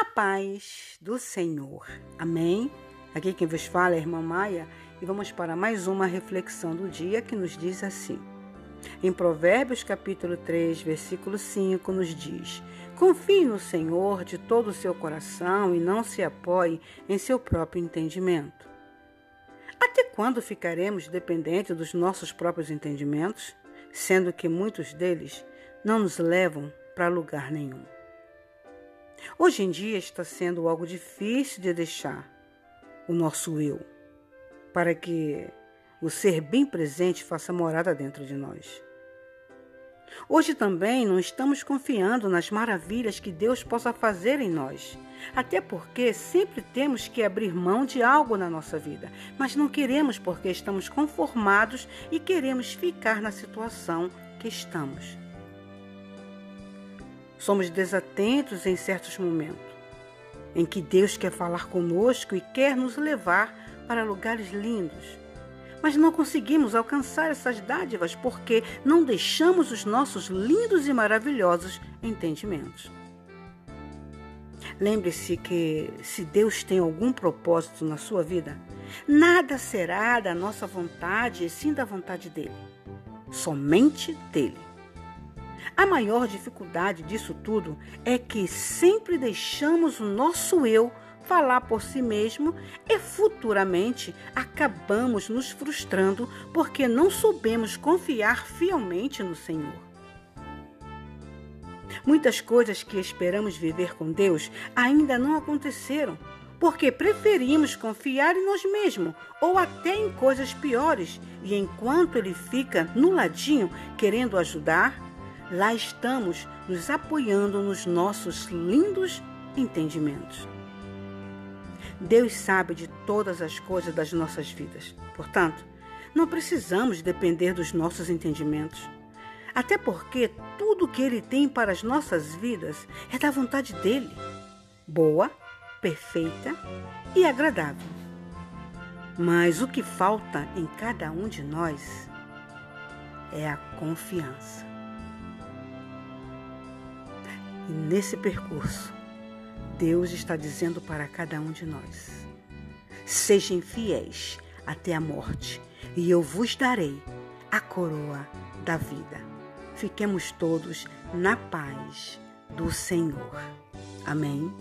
A paz do Senhor. Amém? Aqui quem vos fala é a irmã Maia e vamos para mais uma reflexão do dia que nos diz assim. Em Provérbios capítulo 3, versículo 5 nos diz: Confie no Senhor de todo o seu coração e não se apoie em seu próprio entendimento. Até quando ficaremos dependentes dos nossos próprios entendimentos, sendo que muitos deles não nos levam para lugar nenhum? Hoje em dia está sendo algo difícil de deixar o nosso eu, para que o ser bem presente faça morada dentro de nós. Hoje também não estamos confiando nas maravilhas que Deus possa fazer em nós, até porque sempre temos que abrir mão de algo na nossa vida, mas não queremos porque estamos conformados e queremos ficar na situação que estamos. Somos desatentos em certos momentos, em que Deus quer falar conosco e quer nos levar para lugares lindos. Mas não conseguimos alcançar essas dádivas porque não deixamos os nossos lindos e maravilhosos entendimentos. Lembre-se que se Deus tem algum propósito na sua vida, nada será da nossa vontade e sim da vontade dele. Somente dele. A maior dificuldade disso tudo é que sempre deixamos o nosso eu falar por si mesmo e futuramente acabamos nos frustrando porque não soubemos confiar fielmente no Senhor. Muitas coisas que esperamos viver com Deus ainda não aconteceram, porque preferimos confiar em nós mesmos ou até em coisas piores, e enquanto Ele fica no ladinho querendo ajudar, lá estamos nos apoiando nos nossos lindos entendimentos. Deus sabe de todas as coisas das nossas vidas. Portanto, não precisamos depender dos nossos entendimentos. Até porque tudo que Ele tem para as nossas vidas é da vontade dele boa, perfeita e agradável. Mas o que falta em cada um de nós é a confiança. E nesse percurso, Deus está dizendo para cada um de nós: Sejam fiéis até a morte, e eu vos darei a coroa da vida. Fiquemos todos na paz do Senhor. Amém.